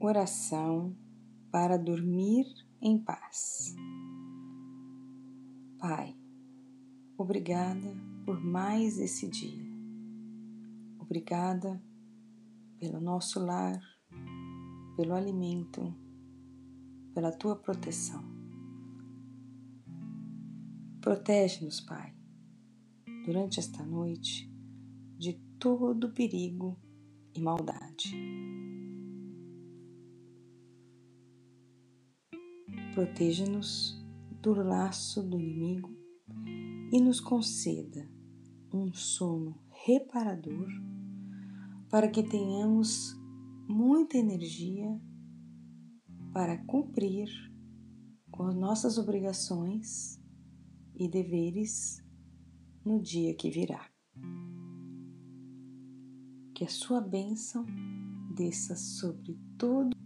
Oração para dormir em paz. Pai, obrigada por mais esse dia. Obrigada pelo nosso lar, pelo alimento, pela tua proteção. Protege-nos, Pai, durante esta noite de todo perigo e maldade. Proteja-nos do laço do inimigo e nos conceda um sono reparador para que tenhamos muita energia para cumprir com as nossas obrigações e deveres no dia que virá. Que a sua bênção desça sobre todo